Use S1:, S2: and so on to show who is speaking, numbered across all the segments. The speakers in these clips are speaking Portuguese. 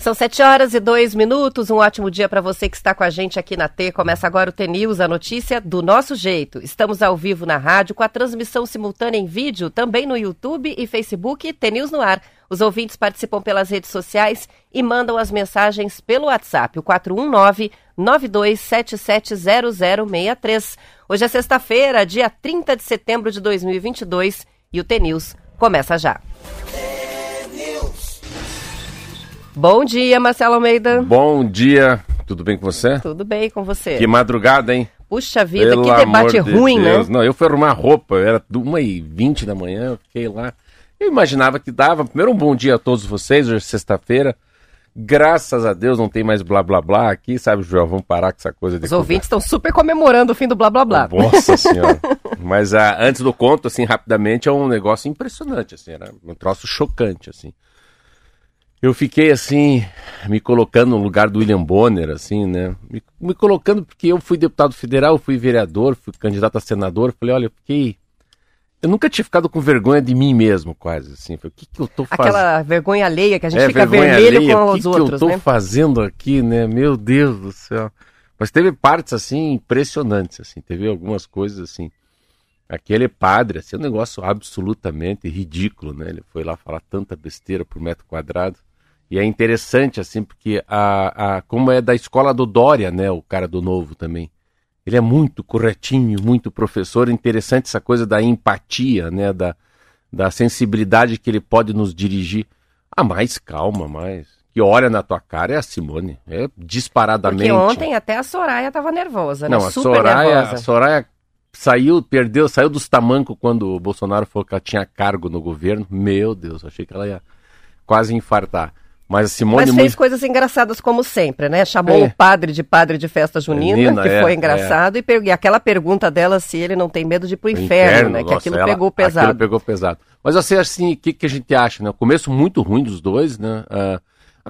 S1: São sete horas e dois minutos. Um ótimo dia para você que está com a gente aqui na T. Começa agora o T News, a notícia do nosso jeito. Estamos ao vivo na rádio com a transmissão simultânea em vídeo, também no YouTube e Facebook T News no ar. Os ouvintes participam pelas redes sociais e mandam as mensagens pelo WhatsApp, o 419 92770063. Hoje é sexta-feira, dia 30 de setembro de 2022 e o T News começa já. Bom dia, Marcelo Almeida.
S2: Bom dia, tudo bem com você?
S1: Tudo bem com você.
S2: Que madrugada, hein?
S1: Puxa vida, Pelo que debate ruim,
S2: de
S1: né?
S2: Não, eu fui arrumar roupa, era 1h20 da manhã, eu fiquei lá. Eu imaginava que dava. Primeiro, um bom dia a todos vocês, hoje é sexta-feira. Graças a Deus não tem mais blá blá blá aqui, sabe, João? Vamos parar com essa coisa de.
S1: Os ouvintes estão super comemorando o fim do blá blá blá.
S2: Nossa senhora. Mas ah, antes do conto, assim, rapidamente, é um negócio impressionante, assim, era um troço chocante, assim eu fiquei assim, me colocando no lugar do William Bonner, assim, né? Me, me, colocando porque eu fui deputado federal, fui vereador, fui candidato a senador. Falei, olha, eu fiquei. Eu nunca tinha ficado com vergonha de mim mesmo, quase, assim. Falei, o que, que eu tô fazendo?
S1: Aquela vergonha alheia que a gente é, fica vermelho alheia, com os
S2: que
S1: outros,
S2: O que eu tô
S1: né?
S2: fazendo aqui, né? Meu Deus do céu. Mas teve partes, assim, impressionantes, assim. Teve algumas coisas, assim. Aquele padre, assim, é um negócio absolutamente ridículo, né? Ele foi lá falar tanta besteira por metro quadrado. E é interessante, assim, porque a, a, como é da escola do Dória, né, o cara do Novo também. Ele é muito corretinho, muito professor. Interessante essa coisa da empatia, né, da, da sensibilidade que ele pode nos dirigir. Ah, mais calma, mais. Que olha na tua cara é a Simone. É disparadamente.
S1: Porque ontem até a Soraya estava nervosa, né?
S2: Não, a
S1: Super
S2: Soraya,
S1: nervosa.
S2: a Soraya saiu, perdeu, saiu dos tamancos quando o Bolsonaro falou que ela tinha cargo no governo. Meu Deus, achei que ela ia quase infartar. Mas a Simone
S1: Mas fez
S2: muito...
S1: coisas engraçadas como sempre, né? Chamou
S2: É.
S1: o padre de padre de festa junina,
S2: Menina,
S1: que
S2: é,
S1: foi engraçado, e, per- e aquela pergunta dela se ele não tem medo de ir pro inferno, né? que
S2: nossa,
S1: aquilo
S2: ela-
S1: pegou pesado.
S2: Aquilo pegou pesado. Mas assim, assim, o que, que a gente acha, né? O começo muito ruim dos dois, né? Ah,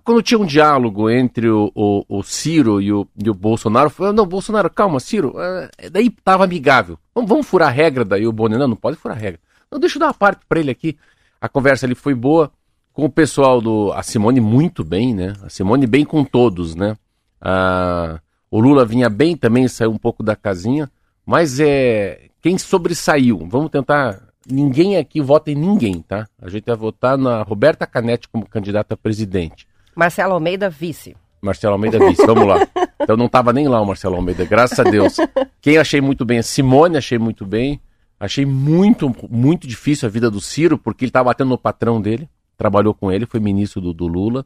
S2: quando tinha um diálogo entre o, o, o Ciro e o, e o Bolsonaro, falou, não, Bolsonaro, calma, Ciro, ah, daí tava amigável. Vamos, vamos furar a regra daí, o Bonner, não, não pode furar a regra. Não, deixa eu dar uma parte pra ele aqui. A conversa ali foi boa, com o pessoal do. A Simone muito bem, né? A Simone bem com todos, né? Ah, o Lula vinha bem também, saiu um pouco da casinha. Mas é. Quem sobressaiu? Vamos tentar. Ninguém aqui vota em ninguém, tá? A gente vai votar na Roberta Canetti como candidata a presidente.
S1: Marcelo Almeida, vice.
S2: Marcelo Almeida vice, vamos lá. Então não estava nem lá o Marcelo Almeida, graças a Deus. Quem achei muito bem, a Simone achei muito bem. Achei muito, muito difícil a vida do Ciro, porque ele estava batendo no patrão dele, trabalhou com ele, foi ministro do, do Lula.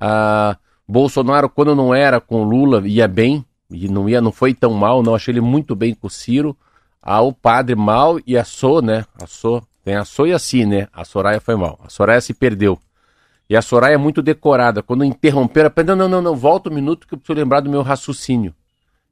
S2: Ah, Bolsonaro, quando não era com o Lula, ia bem, e não, ia, não foi tão mal, não. Achei ele muito bem com o Ciro. Ah, o padre mal e a So, né? A So, tem a So e a Si, né? A Soraya foi mal. A Soraya se perdeu. E a Soraya é muito decorada. Quando interromperam, ela não, não, não, não, volta um minuto que eu preciso lembrar do meu raciocínio.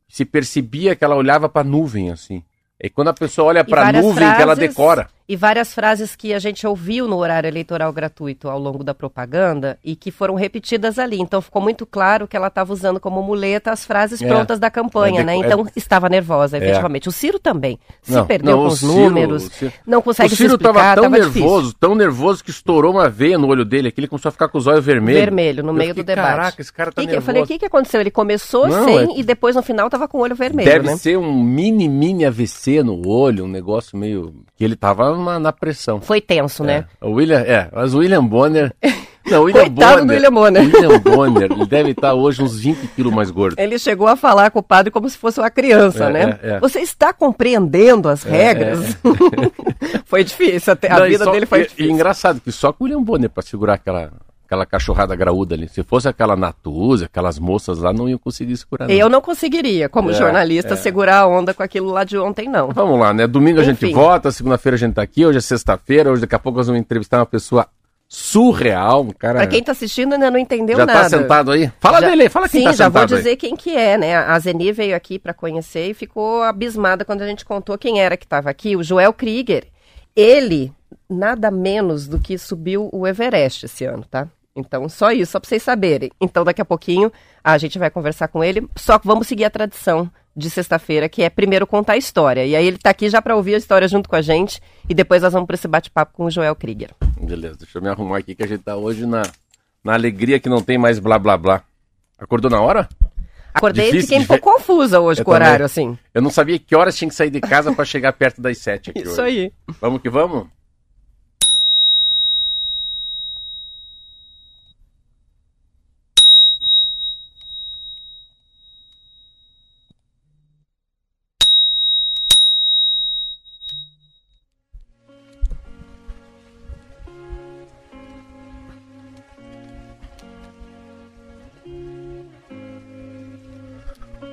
S2: Se percebia que ela olhava para a nuvem, assim. E quando a pessoa olha para a nuvem, que ela
S1: frases-
S2: decora.
S1: E várias frases que a gente ouviu no horário eleitoral gratuito ao longo da propaganda e que foram repetidas ali. Então ficou muito claro que ela estava usando como muleta as frases
S2: É.
S1: prontas da campanha,
S2: É
S1: né?
S2: deco-
S1: Então estava nervosa, efetivamente. O Ciro também se perdeu com
S2: o
S1: os
S2: Ciro-
S1: números,
S2: o Ciro-
S1: não consegue
S2: O Ciro
S1: se explicar,
S2: tava tão
S1: tava
S2: nervoso,
S1: difícil.
S2: tão nervoso que estourou uma veia no olho dele, aqui ele começou a ficar com os olhos vermelhos.
S1: Vermelho, no
S2: Eu
S1: meio do
S2: fiquei,
S1: debate.
S2: Caraca, esse cara tá
S1: Que que- eu
S2: nervoso.
S1: falei, o que, que aconteceu? Ele começou
S2: Não,
S1: sem
S2: é-
S1: e depois no final tava com o olho vermelho,
S2: Deve
S1: né?
S2: ser um mini, mini AVC no olho, um negócio meio... que ele tava na, na pressão.
S1: Foi tenso, né?
S2: É, o William, é, mas o William Bonner... Não, o William
S1: Coitado do William Bonner.
S2: William Bonner, ele deve estar hoje uns 20 quilos mais gordo.
S1: Ele chegou a falar com o padre como se fosse uma criança,
S2: É,
S1: né?
S2: é, é.
S1: Você está compreendendo as regras? foi difícil, até, a
S2: Não, e
S1: vida
S2: só-
S1: dele foi
S2: e-
S1: difícil.
S2: E engraçado que só com o William Bonner pra segurar aquela, aquela cachorrada graúda ali. Se fosse aquela Natuzzi, aquelas moças lá, não iam conseguir segurar. não.
S1: Eu não conseguiria, como
S2: É,
S1: jornalista,
S2: é.
S1: segurar a onda com aquilo lá de ontem, não.
S2: Vamos lá, né? Domingo a gente
S1: Enfim.
S2: vota, segunda-feira a gente tá aqui, hoje é sexta-feira, hoje daqui a pouco nós vamos entrevistar uma pessoa surreal, um cara...
S1: Pra quem tá assistindo ainda não entendeu
S2: já
S1: nada.
S2: tá sentado aí? Fala
S1: Já-
S2: dele fala quem
S1: Sim,
S2: tá
S1: já vou
S2: sentado aí.
S1: dizer quem que é, né? A Zeni veio aqui para conhecer e ficou abismada quando a gente contou quem era que estava aqui, o Joel Krieger. Ele, nada menos do que subiu o Everest esse ano, tá? Então, só isso, só para vocês saberem. Então, daqui a pouquinho a gente vai conversar com ele, só que vamos seguir a tradição de sexta-feira, que é primeiro contar a história. E aí ele está aqui já para ouvir a história junto com a gente e depois nós vamos para esse bate-papo com o Joel Krieger.
S2: Beleza, deixa eu me arrumar aqui que a gente está hoje na, na alegria que não tem mais blá blá blá. Acordou na hora?
S1: Acordei e fiquei um pouco confusa hoje eu com o horário, assim.
S2: Eu não sabia que horas tinha que sair de casa para chegar perto das sete aqui
S1: Isso
S2: hoje.
S1: aí.
S2: Vamos que vamos?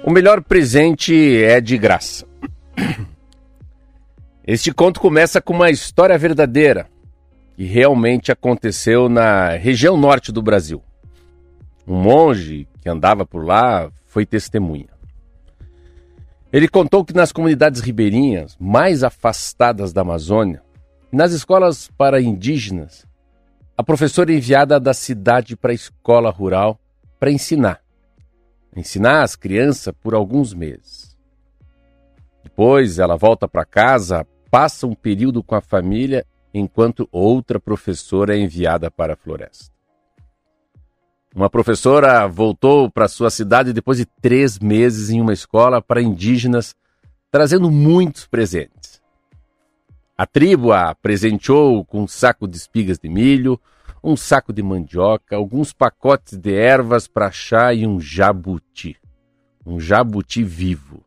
S2: O melhor presente é de graça. Este conto começa com uma história verdadeira que realmente aconteceu na região norte do Brasil. Um monge que andava por lá foi testemunha. Ele contou que nas comunidades ribeirinhas mais afastadas da Amazônia, nas escolas para indígenas, a professora enviada da cidade para a escola rural para ensinar ensinar as crianças por alguns meses. Depois ela volta para casa, passa um período com a família, enquanto outra professora é enviada para a floresta. Uma professora voltou para sua cidade depois de três meses em uma escola para indígenas, trazendo muitos presentes. A tribo a presenteou com um saco de espigas de milho, um saco de mandioca, alguns pacotes de ervas para chá e um jabuti. Um jabuti vivo.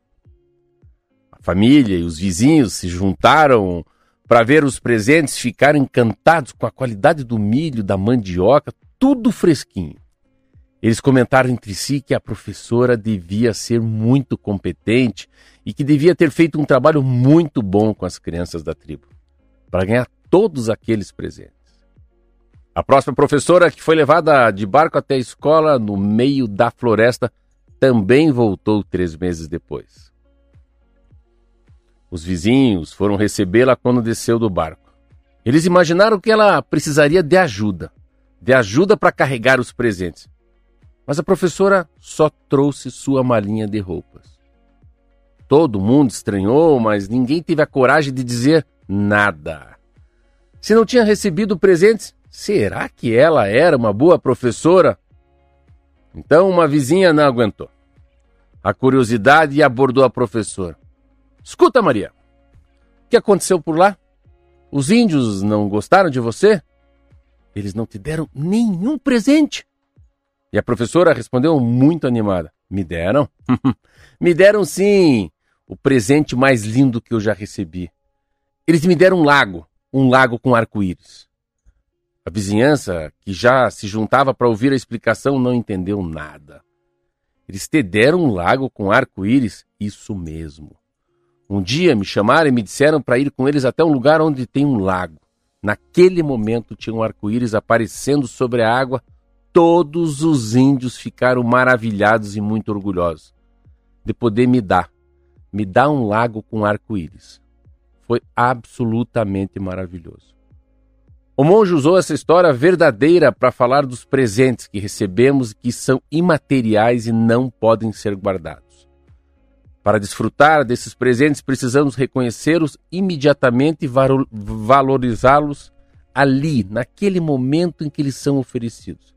S2: A família e os vizinhos se juntaram para ver os presentes ficaram encantados com a qualidade do milho, da mandioca, tudo fresquinho. Eles comentaram entre si que a professora devia ser muito competente e que devia ter feito um trabalho muito bom com as crianças da tribo, para ganhar todos aqueles presentes. A próxima professora, que foi levada de barco até a escola no meio da floresta, também voltou três meses depois. Os vizinhos foram recebê-la quando desceu do barco. Eles imaginaram que ela precisaria de ajuda, de ajuda para carregar os presentes. Mas a professora só trouxe sua malinha de roupas. Todo mundo estranhou, mas ninguém teve a coragem de dizer nada. Se não tinha recebido presentes, Será que ela era uma boa professora? Então uma vizinha não aguentou. A curiosidade abordou a professora. Escuta, Maria, o que aconteceu por lá? Os índios não gostaram de você? Eles não te deram nenhum presente? E a professora respondeu muito animada: Me deram? me deram sim, o presente mais lindo que eu já recebi. Eles me deram um lago, um lago com arco-íris. A vizinhança, que já se juntava para ouvir a explicação, não entendeu nada. Eles te deram um lago com arco-íris? Isso mesmo. Um dia me chamaram e me disseram para ir com eles até um lugar onde tem um lago. Naquele momento tinha um arco-íris aparecendo sobre a água. Todos os índios ficaram maravilhados e muito orgulhosos de poder me dar. Me dar um lago com arco-íris. Foi absolutamente maravilhoso. O monge usou essa história verdadeira para falar dos presentes que recebemos que são imateriais e não podem ser guardados. Para desfrutar desses presentes, precisamos reconhecê-los imediatamente e valorizá-los ali, naquele momento em que eles são oferecidos.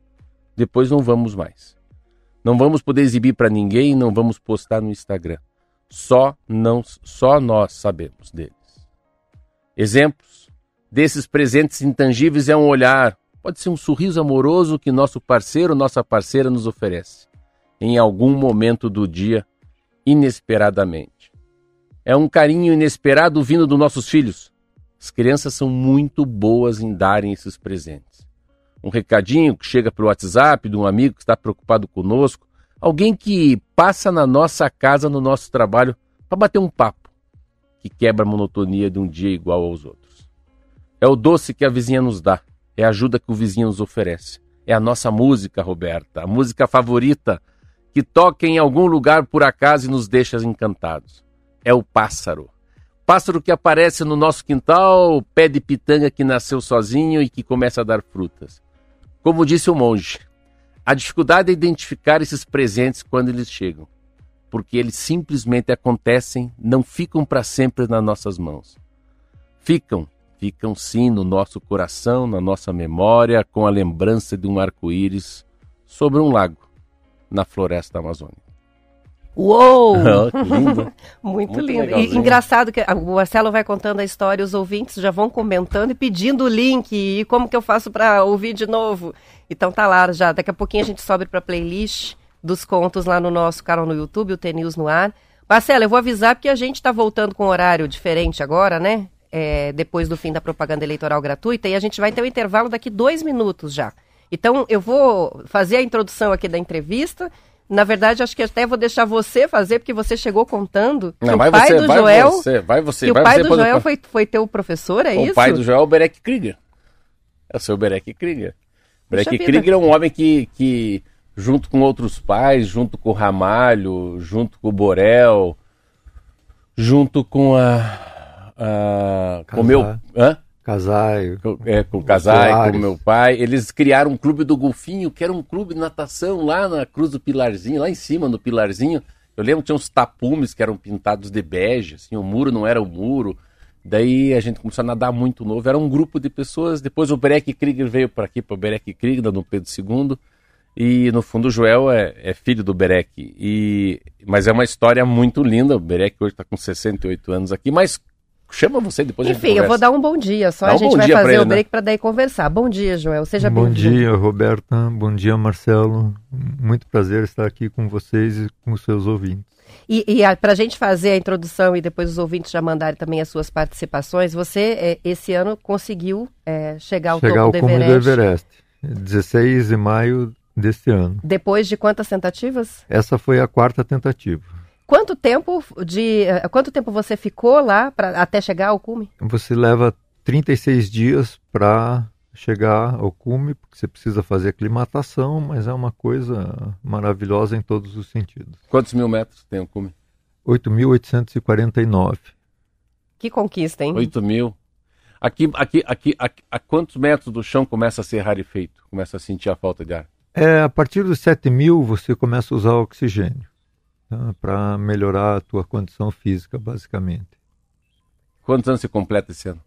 S2: Depois não vamos mais. Não vamos poder exibir para ninguém, não vamos postar no Instagram. Só não, só nós sabemos deles. Exemplos desses presentes intangíveis é um olhar, pode ser um sorriso amoroso que nosso parceiro, nossa parceira nos oferece, em algum momento do dia, inesperadamente. É um carinho inesperado vindo dos nossos filhos. As crianças são muito boas em darem esses presentes. Um recadinho que chega pelo WhatsApp de um amigo que está preocupado conosco, alguém que passa na nossa casa, no nosso trabalho, para bater um papo que quebra a monotonia de um dia igual aos outros. É o doce que a vizinha nos dá. É a ajuda que o vizinho nos oferece. É a nossa música, Roberta. A música favorita que toca em algum lugar por acaso e nos deixa encantados. É o pássaro. Pássaro que aparece no nosso quintal, pé de pitanga que nasceu sozinho e que começa a dar frutas. Como disse o monge, a dificuldade é identificar esses presentes quando eles chegam. porque eles simplesmente acontecem, não ficam para sempre nas nossas mãos. Ficam, ficam sim no nosso coração, na nossa memória, com a lembrança de um arco-íris sobre um lago na floresta amazônica.
S1: Uou!
S2: que lindo.
S1: Muito, Muito lindo. E engraçado que o Marcelo vai contando a história, os ouvintes já vão comentando e pedindo o link e como que eu faço para ouvir de novo. Então tá lá já. Daqui a pouquinho a gente sobe para playlist dos contos lá no nosso canal no YouTube, o TNews no ar. Marcelo, eu vou avisar porque a gente está voltando com um horário diferente agora, né? É, depois do fim da propaganda eleitoral gratuita e a gente vai ter um intervalo daqui dois minutos já. Então eu vou fazer a introdução aqui da entrevista na verdade, acho que até vou deixar você fazer, porque você chegou contando
S2: Não, que o pai você, do vai Joel. Você, vai você, vai
S1: o pai
S2: você
S1: do Joel foi, foi teu professor, é
S2: o
S1: isso?
S2: O pai do Joel é o Berek Krieger. É o seu Berek Krieger. Berek Krieger é um homem que, que, junto com outros pais, junto com o Ramalho, junto com o Borel, junto com a. a com o meu. Hã?
S3: Casai.
S2: Com, é, com o Casai, com o meu pai. Eles criaram um clube do golfinho, que era um clube de natação lá na Cruz do Pilarzinho, lá em cima no Pilarzinho. Eu lembro que tinha uns tapumes que eram pintados de bege, assim, o muro não era o muro. Daí a gente começou a nadar muito novo. Era um grupo de pessoas. Depois o Berek Krieger veio para aqui, para o Berek Krieger, no Pedro II. E no fundo o Joel é, é, filho do Berek. E, mas é uma história muito linda. O Berek hoje está com 68 anos aqui. Mas chama você depois
S1: Enfim, eu vou dar um bom dia, só Dá a gente vai fazer ele, o break né? para daí conversar. Bom dia, Joel, seja bem-vindo.
S3: Bom dia, Roberta, bom dia, Marcelo. Muito prazer estar aqui com vocês e com os seus ouvintes.
S1: E, e para a gente fazer a introdução e depois os ouvintes já mandarem também as suas participações, você é, esse ano conseguiu é, chegar ao
S3: chegar
S1: topo ao
S3: do Everest. do Everest, 16 de maio deste ano.
S1: Depois de quantas tentativas?
S3: Essa foi a quarta tentativa.
S1: Quanto tempo de uh, quanto tempo você ficou lá para até chegar ao cume?
S3: Você leva 36 dias para chegar ao cume, porque você precisa fazer aclimatação, mas é uma coisa maravilhosa em todos os sentidos.
S2: Quantos mil metros tem o cume?
S3: 8.849.
S1: Que conquista, hein?
S2: 8 mil. Aqui, aqui, aqui, aqui, a quantos metros do chão começa a ser rarefeito? Começa a sentir a falta de ar?
S3: É, a partir dos 7 mil você começa a usar oxigênio tá? para melhorar a tua condição física, basicamente.
S2: Quantos anos você completa esse ano?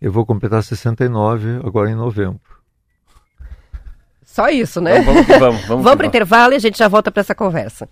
S3: Eu vou completar 69 agora em novembro.
S1: Só isso, né?
S2: Então, vamos, vamos, vamos,
S1: vamos para o intervalo e a gente já volta para essa conversa.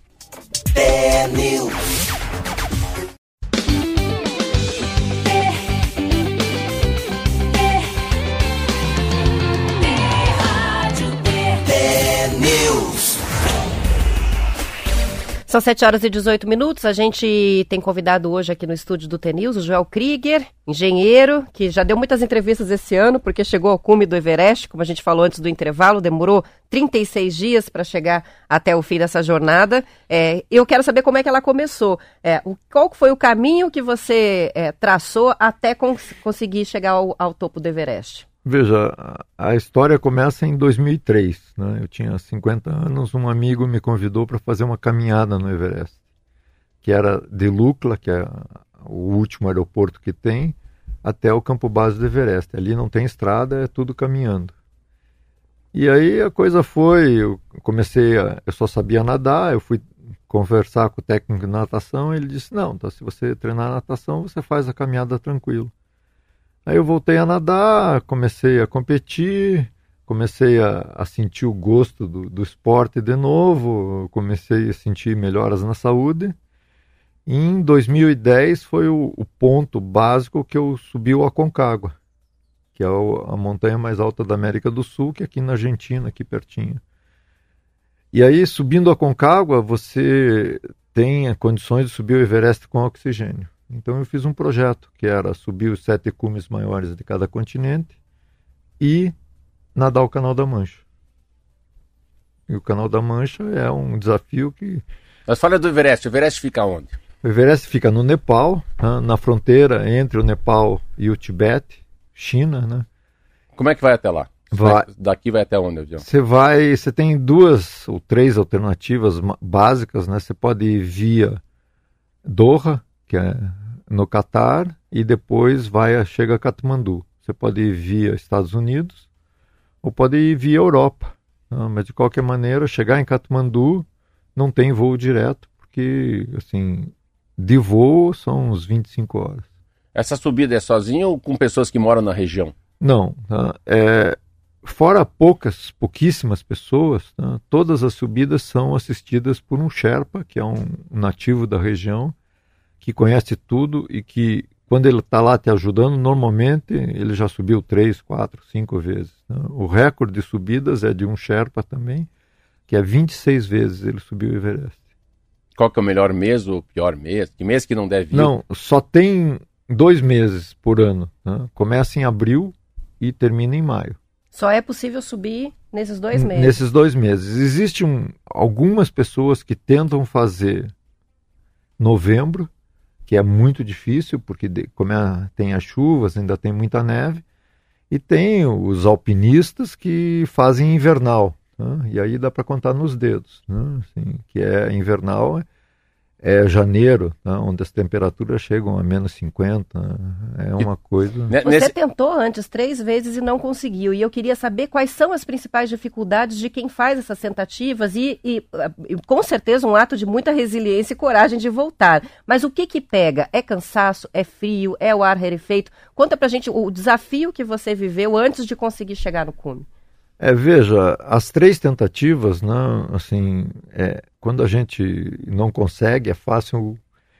S1: São 7 horas e 18 minutos. A gente tem convidado hoje aqui no estúdio do TNews o Joel Krieger, engenheiro, que já deu muitas entrevistas esse ano, porque chegou ao cume do Everest, como a gente falou antes do intervalo, demorou 36 dias para chegar até o fim dessa jornada. É, eu quero saber como é que ela começou. É, o, qual foi o caminho que você é, traçou até cons conseguir chegar ao, ao topo do Everest?
S3: Veja, a história começa em 2003. Né? Eu tinha 50 anos, um amigo me convidou para fazer uma caminhada no Everest, que era de Lukla, que é o último aeroporto que tem, até o campo base do Everest. Ali não tem estrada, é tudo caminhando. E aí a coisa foi, eu comecei, a, eu só sabia nadar, eu fui conversar com o técnico de natação, ele disse: "Não, então se você treinar natação, você faz a caminhada tranquilo". Aí eu voltei a nadar, comecei a competir, comecei a, a sentir o gosto do, do, esporte de novo, comecei a sentir melhoras na saúde. Em 2010 foi o, o, ponto básico que eu subi o Aconcagua, que é a montanha mais alta da América do Sul, que é aqui na Argentina, aqui pertinho. E aí, subindo a Concagua, você tem condições de subir o Everest com oxigênio. Então eu fiz um projeto que era subir os sete cumes maiores de cada continente e nadar o Canal da Mancha. E o Canal da Mancha é um desafio que.
S2: Mas fala do Everest. O Everest fica onde?
S3: O Everest fica no Nepal, né, na fronteira entre o Nepal e o Tibete, China, né?
S2: Como é que vai até lá?
S3: Vai,
S2: daqui vai até onde,
S3: Você vai, você tem duas ou três alternativas básicas, né? Você pode ir via Doha, que é no Catar e depois vai chega a Katmandu. Você pode ir via Estados Unidos ou pode ir via Europa. Né? Mas de qualquer maneira, chegar em Katmandu não tem voo direto, porque, assim, de voo são uns 25 horas.
S2: Essa subida é sozinho ou com pessoas que moram na região?
S3: Não, tá? é, fora poucas, pouquíssimas pessoas, tá? todas as subidas são assistidas por um Sherpa, que é um nativo da região, que conhece tudo e que, quando ele está lá te ajudando, normalmente ele já subiu três, quatro, cinco vezes. Tá? O recorde de subidas é de um Sherpa também, que é 26 vezes ele subiu o Everest.
S2: Qual que é o melhor mês ou o pior mês? Que mês que não deve ir?
S3: Não, só tem dois meses por ano. Né? Começa em abril e termina em maio.
S1: Só é possível subir nesses dois meses?
S3: Nesses dois meses. Existem um, algumas pessoas que tentam fazer novembro, que é muito difícil, porque como é, tem as chuvas, ainda tem muita neve, e tem os alpinistas que fazem invernal, né? e aí dá para contar nos dedos, né? assim, que é invernal é janeiro, né, onde as temperaturas chegam a menos 50. É uma coisa.
S1: Você Nesse... tentou antes três vezes e não conseguiu. E eu queria saber quais são as principais dificuldades de quem faz essas tentativas e, e, e com certeza um ato de muita resiliência e coragem de voltar. Mas o que que pega? É cansaço? É frio? É o ar rarefeito? Conta pra gente o desafio que você viveu antes de conseguir chegar no cume.
S3: É, veja, as três tentativas, né, assim, é, quando a gente não consegue, é fácil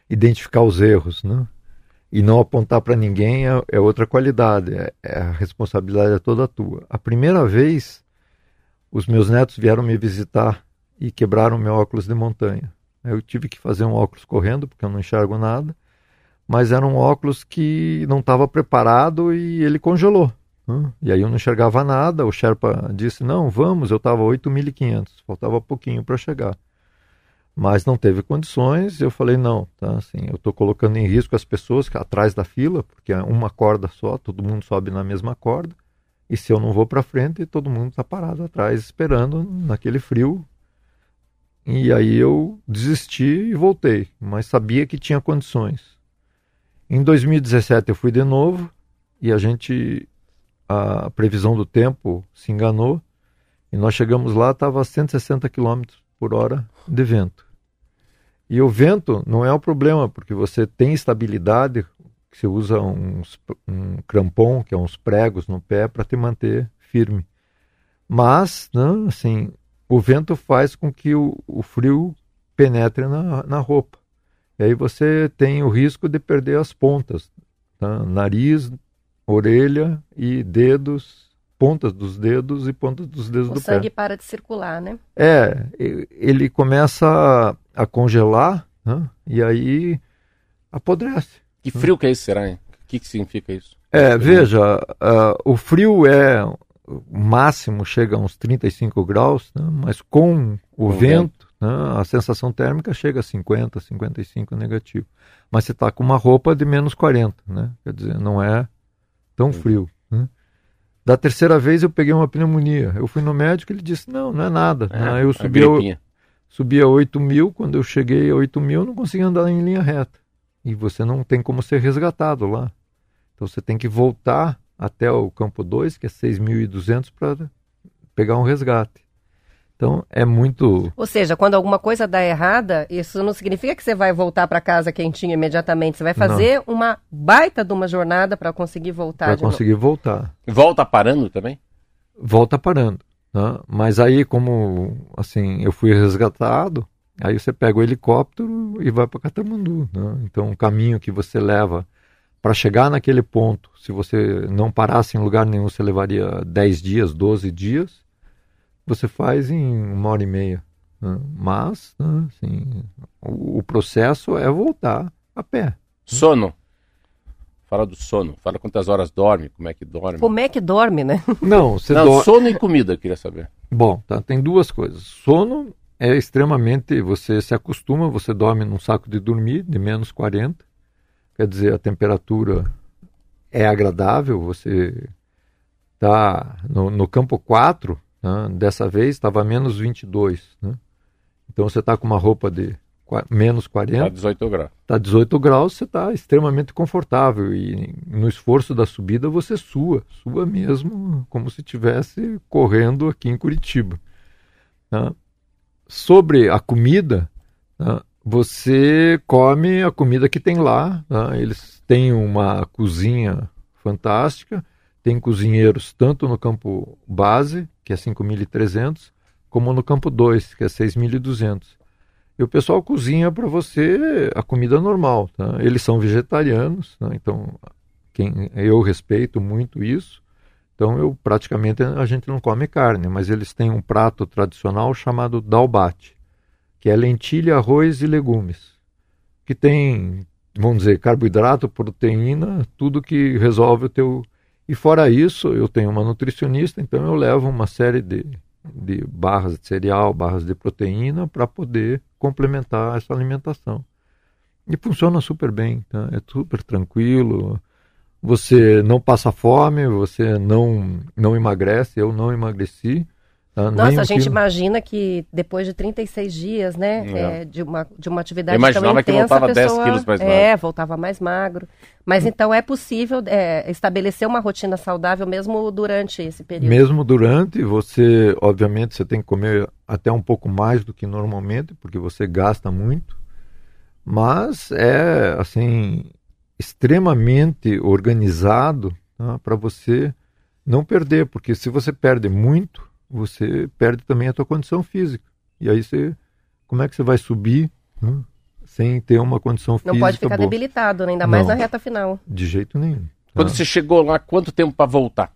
S3: identificar os erros, né? E não apontar para ninguém é, é, outra qualidade, é, é, a responsabilidade é toda tua. A primeira vez, os meus netos vieram me visitar e quebraram meu óculos de montanha. Eu tive que fazer um óculos correndo, porque eu não enxergo nada, mas era um óculos que não estava preparado e ele congelou. E aí eu não enxergava nada. O Sherpa disse: Não, vamos. Eu estava 8.500, faltava pouquinho para chegar. Mas não teve condições. Eu falei: Não, tá assim, eu estou colocando em risco as pessoas atrás da fila, porque é uma corda só, todo mundo sobe na mesma corda. E se eu não vou para frente, todo mundo está parado atrás esperando naquele frio. E aí eu desisti e voltei, mas sabia que tinha condições. Em 2017 eu fui de novo e a gente a previsão do tempo se enganou e nós chegamos lá, estava a 160 km por hora de vento. E o vento não é o problema, porque você tem estabilidade, você usa uns, um crampon, que é uns pregos no pé, para te manter firme. Mas, né, assim, o vento faz com que o, o frio penetre na, na roupa. E aí você tem o risco de perder as pontas. Tá? Nariz, orelha e dedos, pontas dos dedos e pontas dos dedos o do pé.
S1: O sangue para de circular, né?
S3: É, ele começa a congelar né? e aí apodrece.
S2: Que frio que é isso, será? O que, que significa isso?
S3: É, veja, uh, o frio é o máximo chega a uns 35 graus, né? mas com o com vento, vento. Né? a sensação térmica chega a 50, 55 negativo. Mas você está com uma roupa de menos 40, né? Quer dizer, não é tão frio. Né? Da terceira vez eu peguei uma pneumonia. Eu fui no médico ele disse, não, não é nada. É, eu subi a, subi a 8 mil, quando eu cheguei a 8 mil eu não conseguia andar em linha reta. E você não tem como ser resgatado lá. Então você tem que voltar até o campo 2, que é 6.200, para pegar um resgate. Então é muito.
S1: Ou seja, quando alguma coisa dá errada, isso não significa que você vai voltar para casa quentinho imediatamente. Você vai fazer não. uma baita de uma jornada para conseguir voltar.
S3: Para conseguir novo. voltar.
S2: Volta parando também?
S3: Volta parando. Né? Mas aí, como assim, eu fui resgatado, aí você pega o helicóptero e vai para Catamandu. Né? Então o caminho que você leva para chegar naquele ponto, se você não parasse em lugar nenhum, você levaria 10 dias, 12 dias você faz em uma hora e meia. Né? Mas, né, assim, o, o, processo é voltar a pé.
S2: Sono. Fala do sono. Fala quantas horas dorme, como é que dorme.
S1: Como é que dorme, né?
S3: Não, você
S2: Não, sono e comida, queria saber.
S3: Bom, tá, tem duas coisas. Sono é extremamente. Você se acostuma, você dorme num saco de dormir de menos 40. Quer dizer, a temperatura é agradável, você está no, no campo 4, né? Dessa vez estava menos 22. Né? Então você está com uma roupa de menos 40. Está
S2: 18 graus.
S3: Está 18 graus, você está extremamente confortável. E no esforço da subida você sua, sua mesmo, como se estivesse correndo aqui em Curitiba. Né? Sobre a comida, né? você come a comida que tem lá. Né? Eles têm uma cozinha fantástica, tem cozinheiros tanto no campo base, que é 5.300, como no campo 2, que é 6.200. E o pessoal cozinha para você a comida normal. Tá? Eles são vegetarianos, né? então quem, eu respeito muito isso. Então eu praticamente a gente não come carne, mas eles têm um prato tradicional chamado dalbate, que é lentilha, arroz e legumes, que tem, vamos dizer, carboidrato, proteína, tudo que resolve o teu. E fora isso, eu tenho uma nutricionista, então eu levo uma série de, de barras de cereal, barras de proteína para poder complementar essa alimentação. E funciona super bem, tá? é super tranquilo você não passa fome, você não, não emagrece, eu não emagreci.
S1: Tá? Nossa, a gente quilo. imagina que depois de 36 dias, né, é. É, de, uma, de uma atividade eu tão intensa, que voltava a pessoa, 10 quilos mais magro. É, voltava mais magro. Mas então é possível é, estabelecer uma rotina saudável mesmo durante esse período?
S3: Mesmo durante, você, obviamente, você tem que comer até um pouco mais do que normalmente, porque você gasta muito. Mas é, assim, extremamente organizado tá, para você não perder, porque se você perde muito, você perde também a tua condição física. E aí você, como é que você vai subir né, sem ter uma condição física
S1: Não pode ficar boa? debilitado, né, ainda mais não, na reta final.
S3: De jeito nenhum. Tá?
S2: Quando você chegou lá, quanto tempo para voltar?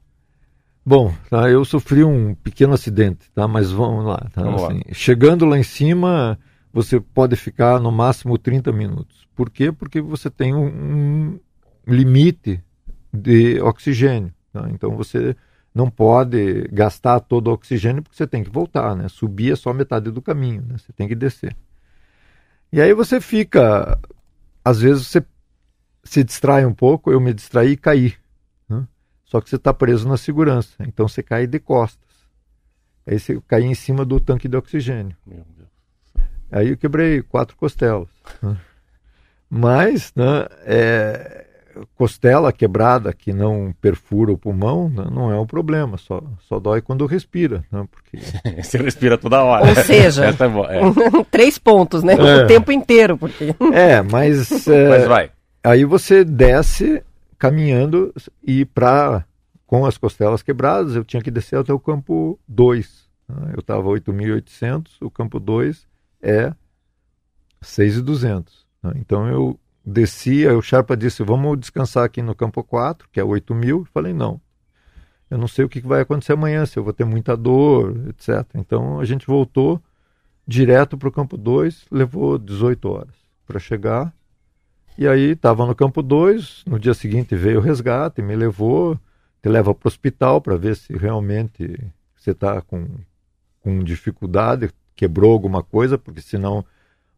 S3: Bom, tá, eu sofri um pequeno acidente, tá? Mas vamos lá. Tá? Vamos assim, lá. Chegando lá em cima, você pode ficar no máximo 30 minutos. Por quê? Porque você tem um, um limite de oxigênio. Tá? Então você não pode gastar todo o oxigênio porque você tem que voltar, né? Subir é só metade do caminho, né? Você tem que descer. E aí você fica, às vezes você se distrai um pouco, eu me distraí e caí. Né? Só que você está preso na segurança, então você cai de costas. Aí você cai em cima do tanque de oxigênio. Aí eu quebrei quatro costelas. Né? Mas, né, é, costela quebrada que não perfura o pulmão né, não é um problema, só, só dói quando respira. Né, porque...
S2: Você respira toda hora.
S1: Ou seja, é é. três pontos, né?
S3: É.
S1: O tempo inteiro. Porque...
S3: É, mas, é, mas vai. aí você desce caminhando e para com as costelas quebradas eu tinha que descer até o campo 2. Né, eu estava 8.800, o campo 2 é 6,200. Né? Então eu desci, aí o Sharpa disse, vamos descansar aqui no campo 4, que é 8 mil. Eu falei, não, eu não sei o que vai acontecer amanhã, se eu vou ter muita dor, etc. Então a gente voltou direto para o campo 2, levou 18 horas para chegar. E aí estava no campo 2, no dia seguinte veio o resgate, me levou, te leva para o hospital para ver se realmente você está com, com dificuldade, quebrou alguma coisa, porque senão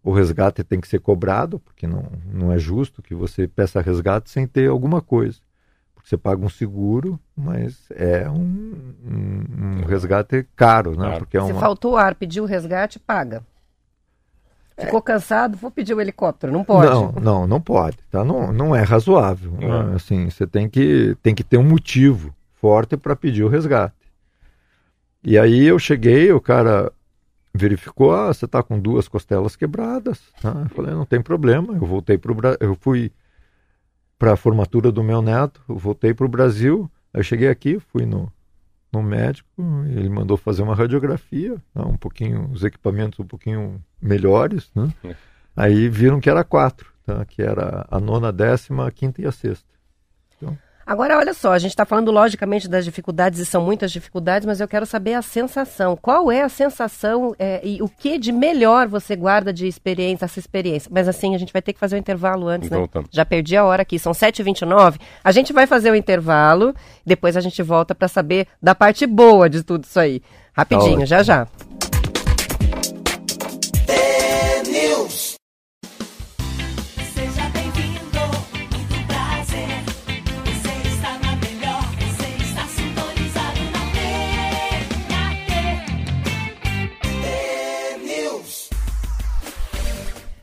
S3: o resgate tem que ser cobrado, porque não, não é justo que você peça resgate sem ter alguma coisa. Porque você paga um seguro, mas é um, um, um resgate caro, né? Porque é
S1: uma... Se faltou ar, pediu o resgate, paga. Ficou cansado, vou pedir o um helicóptero, não pode.
S3: Não, não, não pode, tá? Não, não é razoável. Né? Assim, você tem que, tem que ter um motivo forte para pedir o resgate. E aí eu cheguei, o cara verificou, ah, você está com duas costelas quebradas. Ah, eu falei, não tem problema. Eu voltei para o Brasil, eu fui para a formatura do meu neto, eu voltei para o Brasil. Eu cheguei aqui, fui no, no médico, ele mandou fazer uma radiografia, né, um pouquinho, os equipamentos um pouquinho melhores, né? É. Aí viram que era quatro, tá? que era a nona, a décima, a quinta e a sexta.
S1: Então, Agora, olha só, a gente está falando logicamente das dificuldades e são muitas dificuldades, mas eu quero saber a sensação. Qual é a sensação é, e o que de melhor você guarda de experiência, essa experiência? Mas assim, a gente vai ter que fazer o um intervalo antes, né? Voltando. Já perdi a hora aqui, são 7h29. A gente vai fazer o intervalo, depois a gente volta para saber da parte boa de tudo isso aí. Rapidinho, tá já já.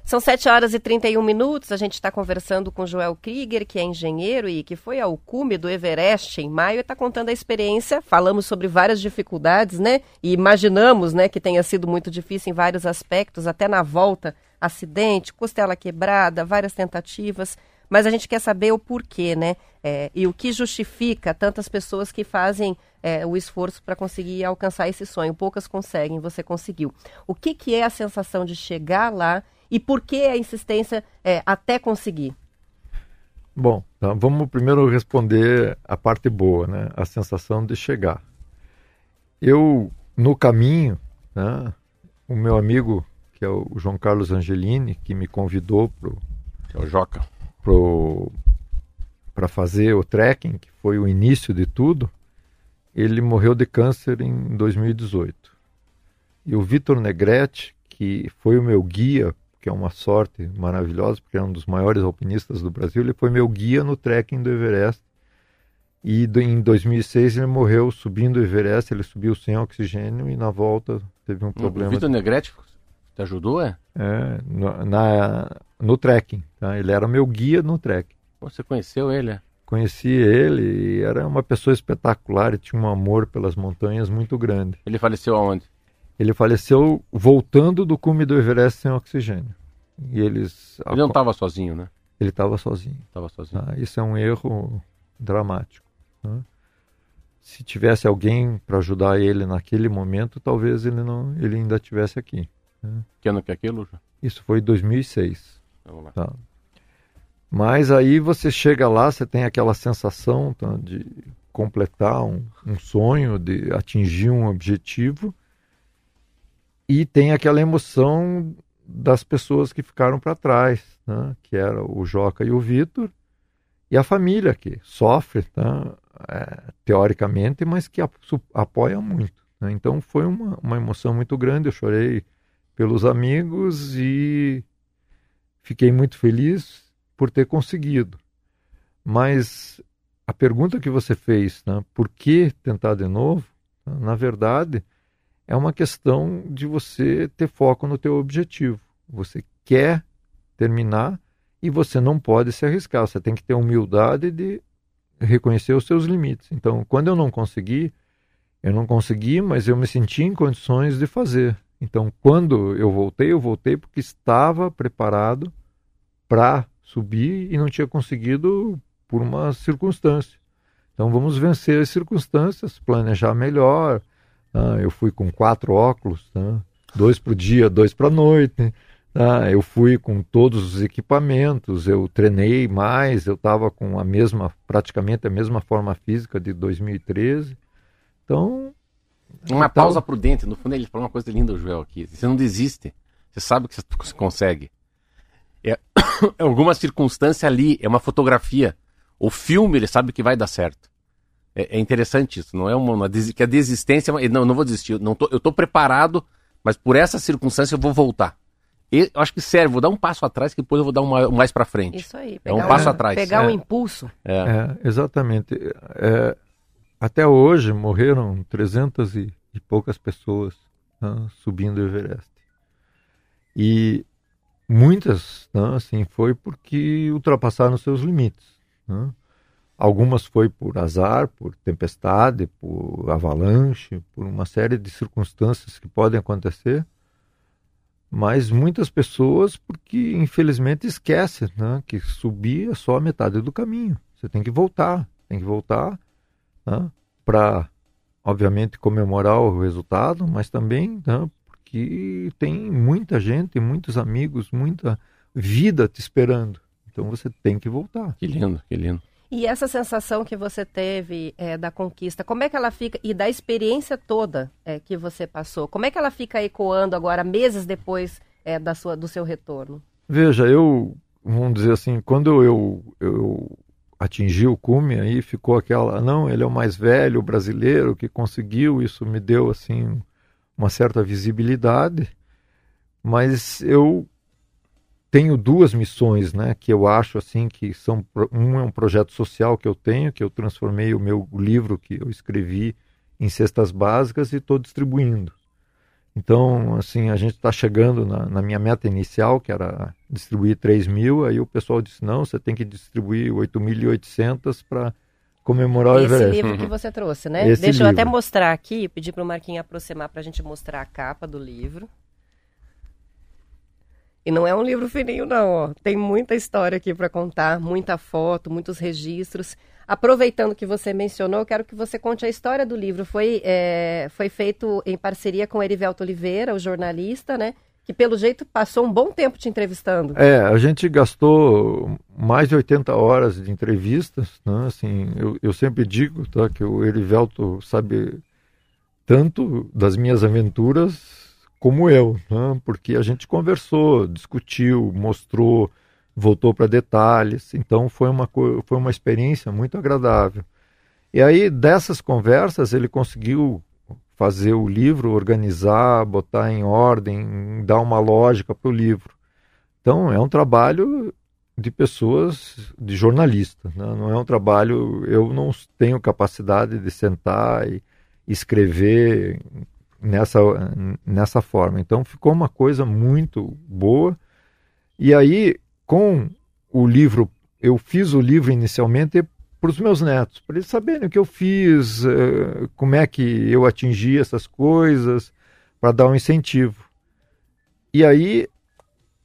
S1: São 7 horas e 31 minutos. A gente está conversando com Joel Krieger, que é engenheiro e que foi ao cume do Everest em maio e está contando a experiência. Falamos sobre várias dificuldades, né? E imaginamos né, que tenha sido muito difícil em vários aspectos, até na volta acidente, costela quebrada, várias tentativas, mas a gente quer saber o porquê, né? É, e o que justifica tantas pessoas que fazem é, o esforço para conseguir alcançar esse sonho. Poucas conseguem, você conseguiu. O que, que é a sensação de chegar lá e por que a insistência é, até conseguir?
S3: Bom, então vamos primeiro responder a parte boa, né? A sensação de chegar. Eu, no caminho, né, o meu amigo, que é o João Carlos Angelini, que me convidou para
S2: que é o Joca,
S3: para fazer o trekking, que foi o início de tudo, ele morreu de câncer em 2018. E o Vitor Negrete, que foi o meu guia que é uma sorte maravilhosa, porque é um dos maiores alpinistas do Brasil. Ele foi meu guia no trekking do Everest. E em 2006 ele morreu subindo o Everest, ele subiu sem oxigênio e na volta teve um problema. O
S2: Vitor Negrete te ajudou, é?
S3: É, no, na, no trekking. Tá? Ele era meu guia no trekking.
S2: Você conheceu ele? É?
S3: Conheci ele e era uma pessoa espetacular e tinha um amor pelas montanhas muito grande.
S2: Ele faleceu aonde?
S3: Ele faleceu voltando do cume do Everest sem oxigênio. E eles.
S2: Ele não estava sozinho, né?
S3: Ele estava sozinho.
S2: Estava sozinho.
S3: Ah, isso é um erro dramático. Né? Se tivesse alguém para ajudar ele naquele momento, talvez ele não, ele ainda tivesse aqui.
S2: Né? Que ano que é aquilo?
S3: Isso foi 2006. Vamos lá. Tá. Mas aí você chega lá, você tem aquela sensação tá, de completar um, um sonho, de atingir um objetivo e tem aquela emoção das pessoas que ficaram para trás, né? que era o Joca e o Vitor, e a família que sofre, tá? é, teoricamente, mas que apoia muito. Né? Então foi uma, uma emoção muito grande, eu chorei pelos amigos e fiquei muito feliz por ter conseguido. Mas a pergunta que você fez, né? por que tentar de novo? Na verdade, é uma questão de você ter foco no teu objetivo. Você quer terminar e você não pode se arriscar. Você tem que ter humildade de reconhecer os seus limites. Então, quando eu não consegui, eu não consegui, mas eu me senti em condições de fazer. Então, quando eu voltei, eu voltei porque estava preparado para subir e não tinha conseguido por uma circunstância. Então, vamos vencer as circunstâncias, planejar melhor, Tá? Eu fui com quatro óculos, tá? dois para o dia, dois para a noite. Tá? Eu fui com todos os equipamentos, eu treinei mais, eu estava com a mesma, praticamente a mesma forma física de 2013. Então.
S2: Uma então... pausa prudente, no fundo ele falou uma coisa linda, o Joel, aqui. Você não desiste. Você sabe que você consegue. É, é alguma circunstância ali, é uma fotografia. O filme, ele sabe que vai dar certo. É, é interessante isso, não é uma, uma que a desistência, não, não vou desistir, não tô, eu estou preparado, mas por essa circunstância eu vou voltar. E, eu acho que serve, vou dar um passo atrás que depois eu vou dar um mais para frente.
S1: Isso aí.
S2: É um passo atrás.
S1: Pegar um é. impulso.
S3: É, é exatamente. É, até hoje morreram 300 e, e poucas pessoas né, subindo o Everest. E muitas, né, assim, foi porque ultrapassaram seus limites. Né? Algumas foi por azar, por tempestade, por avalanche, por uma série de circunstâncias que podem acontecer. Mas muitas pessoas, porque infelizmente esquecem né, que subir é só a metade do caminho. Você tem que voltar, tem que voltar né, para, obviamente, comemorar o resultado, mas também né, porque tem muita gente, muitos amigos, muita vida te esperando. Então você tem que voltar.
S2: Que lindo, que lindo.
S1: E essa sensação que você teve é, da conquista, como é que ela fica, e da experiência toda é, que você passou, como é que ela fica ecoando agora, meses depois é, da sua, do seu retorno?
S3: Veja, eu, vamos dizer assim, quando eu, eu atingi o cume, aí ficou aquela, não, ele é o mais velho brasileiro que conseguiu, isso me deu, assim, uma certa visibilidade, mas eu tenho duas missões, né, que eu acho assim que são um é um projeto social que eu tenho, que eu transformei o meu livro que eu escrevi em cestas básicas e estou distribuindo. Então, assim, a gente está chegando na, na, minha meta inicial, que era distribuir 3 mil, aí o pessoal disse, não, você tem que distribuir 8.800 para comemorar
S1: Esse
S3: o Everest.
S1: Esse livro que você trouxe, né? Esse Deixa livro. eu até mostrar aqui, pedir para o Marquinhos aproximar para a gente mostrar a capa do livro. E não é um livro fininho, não, ó. Tem muita história aqui para contar, muita foto, muitos registros. Aproveitando que você mencionou, eu quero que você conte a história do livro. Foi, é, foi feito em parceria com Erivelto Oliveira, o jornalista, né? Que pelo jeito passou um bom tempo te entrevistando.
S3: É, a gente gastou mais de 80 horas de entrevistas, né? Assim, eu, eu sempre digo tá, que o Erivelto sabe tanto das minhas aventuras como eu, né? porque a gente conversou, discutiu, mostrou, voltou para detalhes. Então foi uma, foi uma experiência muito agradável. E aí, dessas conversas, ele conseguiu fazer o livro, organizar, botar em ordem, dar uma lógica para o livro. Então, é um trabalho de pessoas, de jornalistas. Né? Não é um trabalho. Eu não tenho capacidade de sentar e escrever nessa, nessa forma. Então, ficou uma coisa muito boa. E aí, com o livro, eu fiz o livro inicialmente para os meus netos, para eles saberem o que eu fiz, eh, como é que eu atingi essas coisas, para dar um incentivo. E aí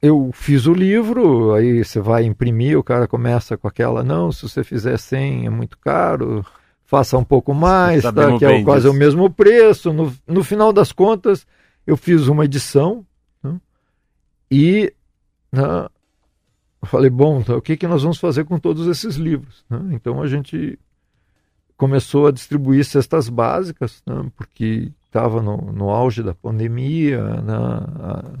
S3: eu fiz o livro, aí você vai imprimir, o cara começa com aquela, não, se você fizer 100 é muito caro, faça um pouco mais, tá, que é quase disso. o mesmo preço. No, no final das contas, eu fiz uma edição né, e né, falei, bom, então, o que, que nós vamos fazer com todos esses livros? Né? Então a gente começou a distribuir cestas básicas, né? porque estava no, no, auge da pandemia, né? a,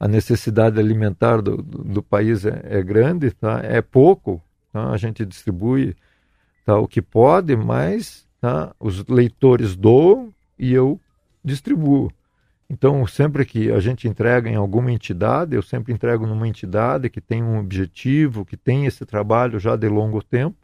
S3: a, necessidade alimentar do, do, do país é, é, grande, tá? é pouco, tá? a gente distribui tá? o que pode, mas tá? os leitores doam e eu distribuo. Então, sempre que a gente entrega em alguma entidade, eu sempre entrego numa entidade que tem um objetivo, que tem esse trabalho já de longo tempo.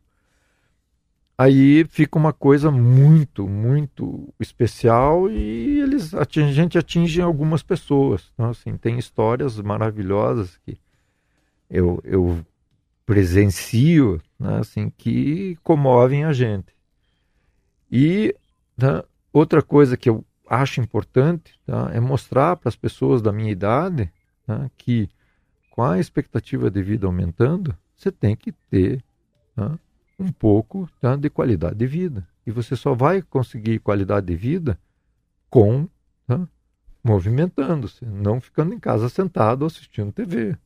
S3: Aí fica uma coisa muito, muito especial e eles a gente atinge algumas pessoas. Então, assim, tem histórias maravilhosas que eu, eu presencio, né, assim, que comovem a gente. E né, outra coisa que eu acho importante tá, é mostrar para as pessoas da minha idade tá, que com a expectativa de vida aumentando, você tem que ter tá, um pouco tá, de qualidade de vida. E você só vai conseguir qualidade de vida com tá, movimentando-se, não ficando em casa sentado assistindo TV.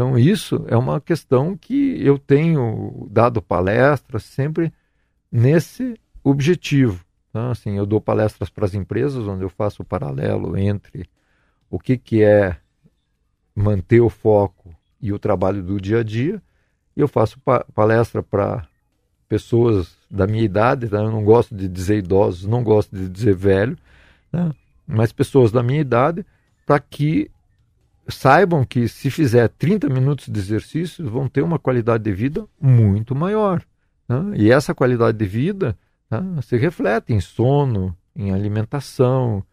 S3: Então, isso é uma questão que eu tenho dado palestras sempre nesse objetivo. Tá? Assim, eu dou palestras para as empresas, onde eu faço o paralelo entre o que, que é manter o foco e o trabalho do dia a dia, eu faço pa palestra para pessoas da minha idade, tá? eu não gosto de dizer idosos, não gosto de dizer velho, né? mas pessoas da minha idade, para que saibam que se fizer 30 minutos de exercício, vão ter uma qualidade de vida muito maior. Né? E essa qualidade de vida né, se reflete em sono, em alimentação,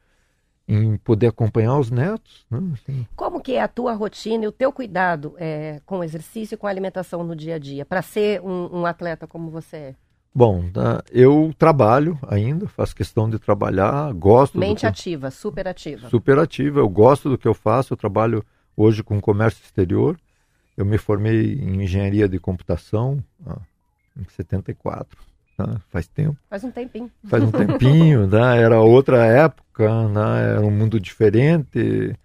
S3: em poder acompanhar os netos. Né?
S1: Assim. Como que é a tua rotina e o teu cuidado é, com o exercício e com a alimentação no dia a dia, para ser um, um, atleta como você é?
S3: Bom, tá, eu trabalho ainda, faço questão de trabalhar, gosto.
S1: Mente
S3: que...
S1: ativa, super ativa.
S3: Super ativa, eu gosto do que eu faço, eu trabalho hoje com comércio exterior. Eu me formei em engenharia de computação ah, em 74, tá? faz tempo.
S1: Faz um tempinho.
S3: Faz um tempinho, né? era outra época, né? era um mundo diferente.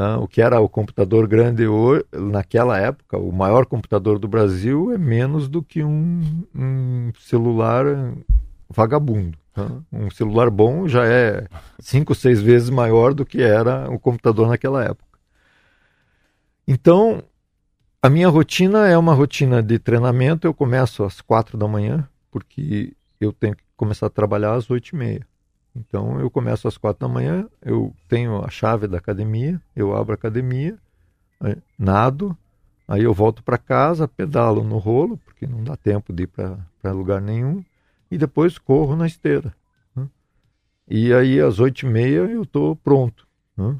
S3: Né? O que era o computador grande naquela época, o maior computador do Brasil é menos do que um, um celular vagabundo. Né? Um celular bom já é cinco, seis vezes maior do que era o computador naquela época. Então, a minha rotina é uma rotina de treinamento. Eu começo às quatro da manhã, porque eu tenho que começar a trabalhar às oito e meia. Então eu começo às quatro da manhã, eu tenho a chave da academia, eu abro a academia, nado, aí eu volto para casa, pedalo no rolo, porque não dá tempo de ir para lugar nenhum, e depois corro na esteira. Né? E aí às oito e meia eu estou pronto. Né?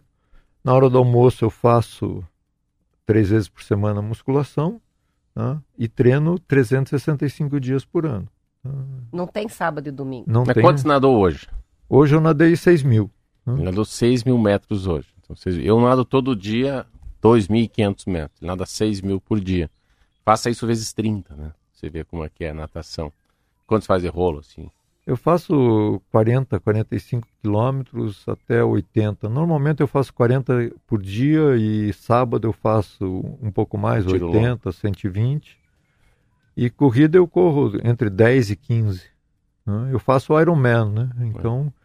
S3: Na hora do almoço eu faço três vezes por semana musculação né? e treino 365 dias por ano.
S1: Não tem sábado e domingo.
S2: Não Mas tem... quantos nadou hoje?
S3: Hoje eu nadei 6 mil.
S2: Né? Nadou 6 mil metros hoje. Então, eu nado todo dia 2.500 metros. Ele nada 6 mil por dia. Faça isso vezes 30, né? Você vê como é que é a natação. Quantos faz de rolo, assim?
S3: Eu faço 40, 45 quilômetros até 80. Normalmente eu faço 40 por dia e sábado eu faço um pouco mais, Tiro 80, longo. 120. E corrida eu corro entre 10 e 15. Né? Eu faço Ironman, né? Então é.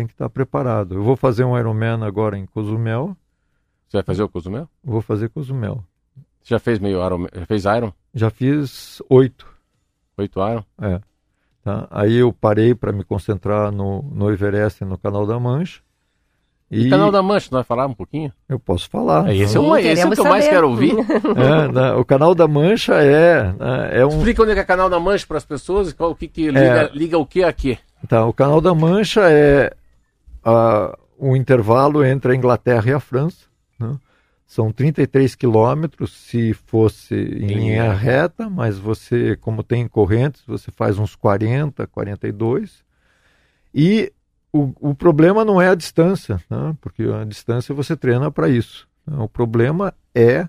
S3: Tem que estar preparado. Eu vou fazer um Ironman agora em Cozumel.
S2: Você vai fazer o Cozumel?
S3: Vou fazer Cozumel.
S2: Você já fez meio Iron? Já fez Iron?
S3: Já fiz oito.
S2: Oito Iron?
S3: É. Tá? Aí eu parei para me concentrar no, no Everest e no Canal da Mancha.
S2: E, e Canal da Mancha, nós vai falar um pouquinho?
S3: Eu posso falar.
S2: É, esse, é, uma, esse é o que eu mais quero ouvir.
S3: É, né, o Canal da Mancha é, né, é um...
S2: Explica onde é, é Canal da Mancha para as pessoas, qual, o que, que liga, é... liga o que a quê?
S3: Tá, o Canal da Mancha é uh, o intervalo entre a Inglaterra e a França. Né? São 33 quilômetros se fosse em linha reta, mas você, como tem correntes, você faz uns 40, 42. E o, o problema não é a distância, né? porque a distância você treina para isso. Né? O problema é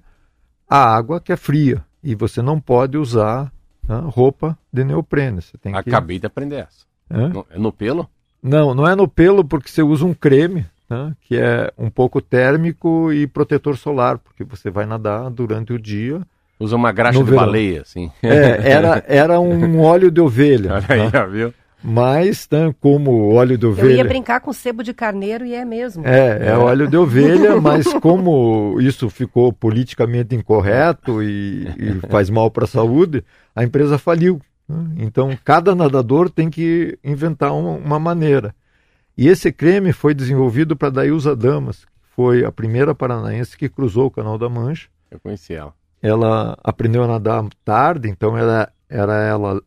S3: a água que é fria e você não pode usar né, roupa de neoprene. Você tem
S2: Acabei que... de aprender essa. É? No, no pelo?
S3: Não, não é no pelo porque você usa um creme né, que é um pouco térmico e protetor solar, porque você vai nadar durante o dia.
S2: Usa uma graxa de verão. baleia, assim.
S3: É, era, era um óleo de ovelha. Olha aí, tá? viu? Mas, né, como óleo de ovelha. Eu
S1: ia brincar com sebo de carneiro e é mesmo.
S3: É, é óleo de ovelha, mas como isso ficou politicamente incorreto e, e faz mal para a saúde, a empresa faliu. Né? Então, cada nadador tem que inventar uma, uma maneira. E esse creme foi desenvolvido para Dailza Damas, que foi a primeira paranaense que cruzou o Canal da Mancha.
S2: Eu conheci ela.
S3: Ela aprendeu a nadar tarde, então ela era ela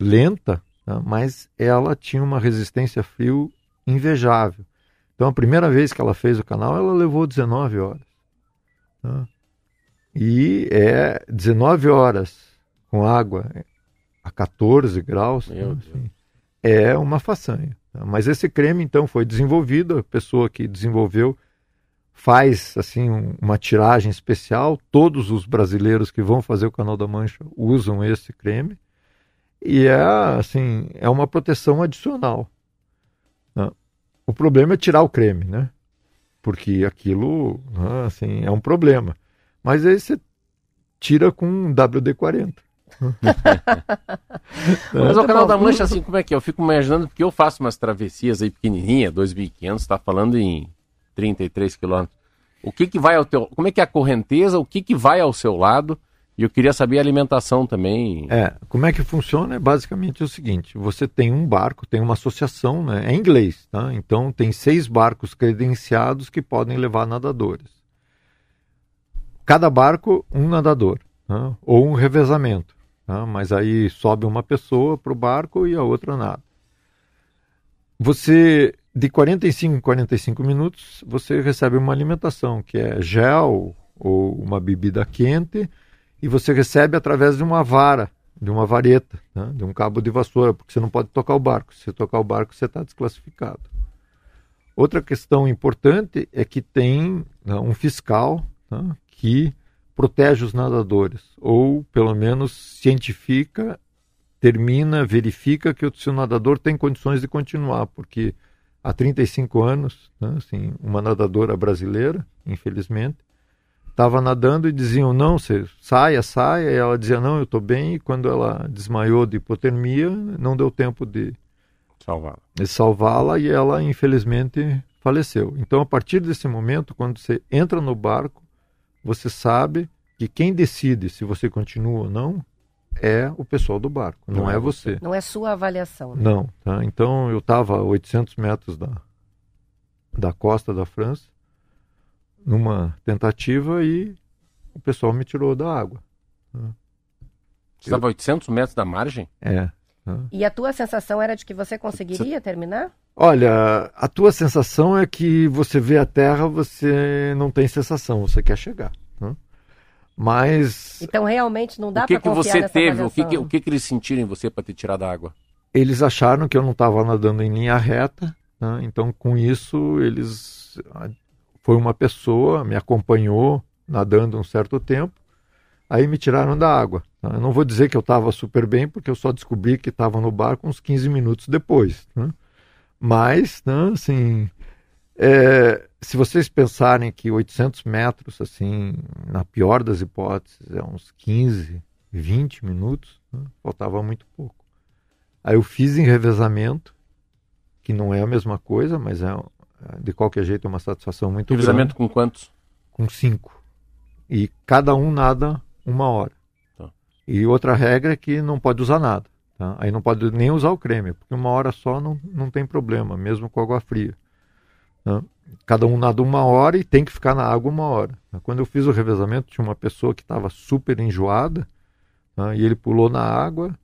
S3: lenta, né? mas ela tinha uma resistência a frio invejável. Então a primeira vez que ela fez o canal, ela levou 19 horas. Né? E é 19 horas com água a 14 graus. Assim, é uma façanha. Mas esse creme, então, foi desenvolvido, a pessoa que desenvolveu faz assim uma tiragem especial. Todos os brasileiros que vão fazer o Canal da Mancha usam esse creme e é assim é uma proteção adicional. Né? O problema é tirar o creme, né? Porque aquilo né, assim é um problema. Mas aí você tira com WD-40.
S2: Mas o canal da Mancha, assim, como é que é? Eu fico imaginando, porque eu faço umas travessias aí pequenininha, 2.500, está falando em 33 quilômetros. O que que vai ao teu... Como é que é a correnteza? O que que vai ao seu lado? E eu queria saber a alimentação também.
S3: É, como é que funciona? É basicamente o seguinte: você tem um barco, tem uma associação, né? É em inglês, tá? Então tem seis barcos credenciados que podem levar nadadores. Cada barco, um nadador, né? ou um revezamento. Tá? Mas aí sobe uma pessoa para o barco e a outra nada. Você, de 45 em 45 minutos, você recebe uma alimentação que é gel ou uma bebida quente e você recebe através de uma vara, de uma vareta, né? de um cabo de vassoura, porque você não pode tocar o barco. Se tocar o barco, você está desclassificado. Outra questão importante é que tem né, um fiscal né, que protege os nadadores, ou pelo menos cientifica, termina, verifica que o seu nadador tem condições de continuar, porque há 35 anos, né, assim, uma nadadora brasileira, infelizmente, estava nadando e diziam, não, você saia, saia, e ela dizia, não, eu estou bem, e quando ela desmaiou de hipotermia, não deu tempo de salvá-la, de salvá-la e ela, infelizmente, faleceu. Então, a partir desse momento, quando você entra no barco, você sabe que quem decide se você continua ou não é o pessoal do barco, não, não é, é você.
S1: Não é sua avaliação.
S3: Né? Não, tá? Então eu estava a 800 metros da, da costa da França, numa tentativa e o pessoal me tirou da água. Tá?
S2: Você estava a 800 metros da margem?
S3: É.
S1: E a tua sensação era de que você conseguiria terminar?
S3: Olha, a tua sensação é que você vê a terra, você não tem sensação, você quer chegar. Né? Mas.
S1: Então realmente não dá para confiar
S2: O que, que você teve? O que, que, o que, que eles sentiram em você para ter tirado a água?
S3: Eles acharam que eu não estava nadando em linha reta, né? então com isso eles. Foi uma pessoa, me acompanhou nadando um certo tempo, aí me tiraram da água. Tá? Eu não vou dizer que eu estava super bem, porque eu só descobri que estava no barco uns 15 minutos depois. Né? Mas, né, assim, é, se vocês pensarem que 800 metros, assim, na pior das hipóteses, é uns 15, 20 minutos, né, faltava muito pouco. Aí eu fiz em revezamento, que não é a mesma coisa, mas é de qualquer jeito é uma satisfação muito
S2: revezamento grande. com quantos?
S3: Com cinco. E cada um nada uma hora. Tá. E outra regra é que não pode usar nada. Tá? Aí não pode nem usar o creme, porque uma hora só não, não tem problema, mesmo com água fria. Tá? Cada um nada uma hora e tem que ficar na água uma hora. Tá? Quando eu fiz o revezamento, tinha uma pessoa que estava super enjoada tá? e ele pulou na água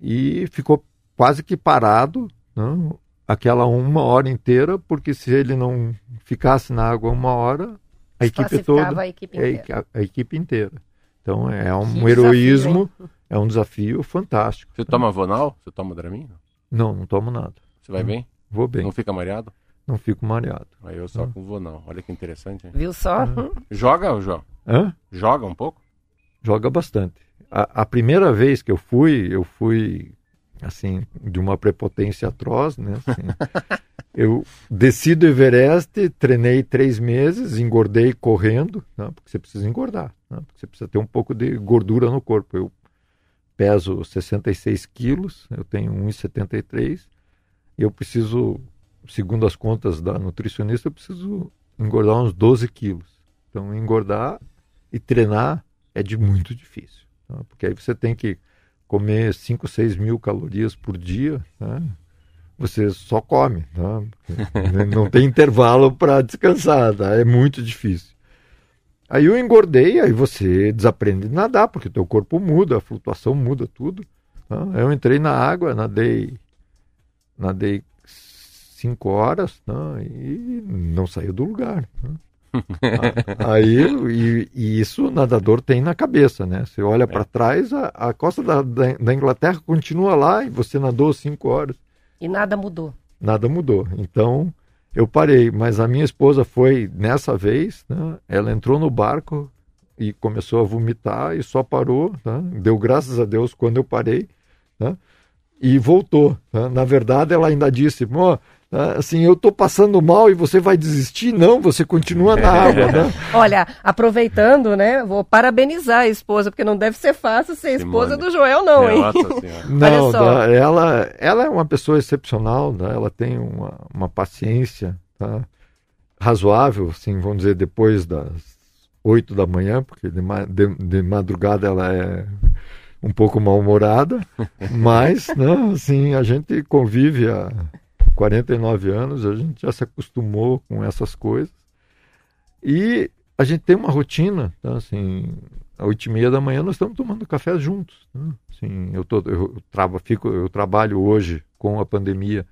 S3: e ficou quase que parado né, aquela uma hora inteira, porque se ele não ficasse na água uma hora, a equipe toda,
S1: a equipe inteira.
S3: A, a, equipe inteira. Então é um que heroísmo, desafio, é um desafio fantástico.
S2: Você toma Vonal? Você toma Dramin?
S3: Não, não tomo nada.
S2: Você vai
S3: não,
S2: bem?
S3: Vou bem.
S2: Não fica mareado?
S3: Não fico mareado.
S2: Aí eu só com Vonal. Olha que interessante. Hein?
S1: Viu só?
S2: Joga, João?
S3: Hã?
S2: Joga um pouco?
S3: Joga bastante a, a, primeira vez que eu fui, eu fui assim de uma prepotência atroz, né? Assim, eu desci do Everest, treinei três meses, engordei correndo, né? porque você precisa engordar, né? porque você precisa ter um pouco de gordura no corpo. Eu peso 66 quilos, eu tenho 1,73 e eu preciso, segundo as contas da nutricionista, eu preciso engordar uns 12 quilos. Então, engordar e treinar é de muito difícil. Tá? Porque aí você tem que comer 5, 6 mil calorias por dia, né? você só come, tá? não tem intervalo para descansar, tá? é muito difícil. Aí eu engordei, aí você desaprende a nadar, porque teu corpo muda, a flutuação muda tudo. Tá? Eu entrei na água, nadei, nadei cinco horas tá? e não saiu do lugar. Tá? Aí, e, e, isso o nadador tem na cabeça, né? Você olha é. para trás, a, a costa da, da, da, Inglaterra continua lá e você nadou cinco horas.
S1: E nada mudou.
S3: Nada mudou. Então, eu parei. Mas a minha esposa foi, nessa vez, né? ela entrou no barco e começou a vomitar e só parou. Né? Deu graças a Deus quando eu parei. Né? E voltou. Né? Na verdade, ela ainda disse: assim, eu estou passando mal e você vai desistir? Não, você continua na água, né?
S1: Olha, aproveitando, né, vou parabenizar a esposa, porque não deve ser fácil ser esposa do Joel, não, hein?
S3: não, ela, ela é uma pessoa excepcional, né? ela tem uma, uma paciência tá? razoável, assim, vamos dizer, depois das oito da manhã, porque de, de, de madrugada ela é um pouco mal-humorada, mas, né, assim, a gente convive a 49 anos, a gente já se acostumou com essas coisas. E a gente tem uma rotina, tá? assim, às oito e meia da manhã nós estamos tomando café juntos. Né? Assim, eu, tô, eu, fico, eu trabalho hoje com a pandemia,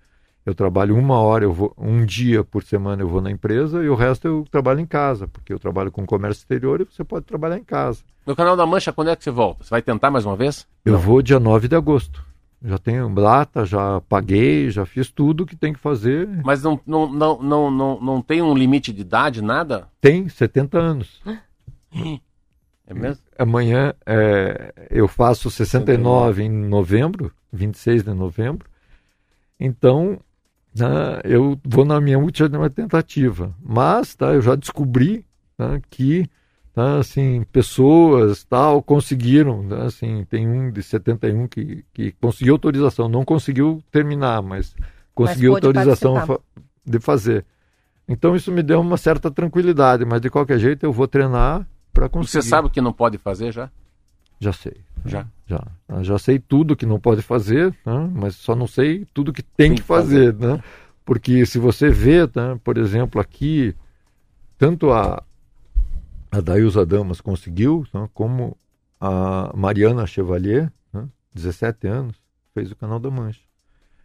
S3: eu trabalho uma hora, eu vou, um dia por semana eu vou na empresa e o resto eu trabalho em casa, porque eu trabalho com comércio exterior e você pode trabalhar em casa.
S2: No canal da Mancha, quando é que você volta? Você vai tentar mais uma vez?
S3: Eu Não. vou dia 9 de agosto. Já tenho data, já paguei, já fiz tudo que tem que fazer.
S2: Mas não, não, não, não, não, não tem um limite de idade, nada?
S3: Tem, 70 anos.
S2: É mesmo?
S3: Amanhã é, eu faço 69 em novembro, 26 de novembro. Então, né, eu vou na minha última tentativa. Mas tá, eu já descobri né, que Tá, assim, pessoas tal conseguiram, né, assim, tem um de 71 que, que conseguiu autorização, não conseguiu terminar, mas conseguiu mas autorização fa de fazer. Então isso me deu uma certa tranquilidade, mas de qualquer jeito eu vou treinar para conseguir.
S2: Você sabe o que não pode fazer já?
S3: Já sei.
S2: Já?
S3: Já. Já sei tudo que não pode fazer, né? mas só não sei tudo que tem, tem que fazer, fazer, né? Porque se você vê, né, por exemplo, aqui, tanto a, a Dailza Damas conseguiu, né, como a Mariana Chevalier, né, 17 anos, fez o Canal da Mancha.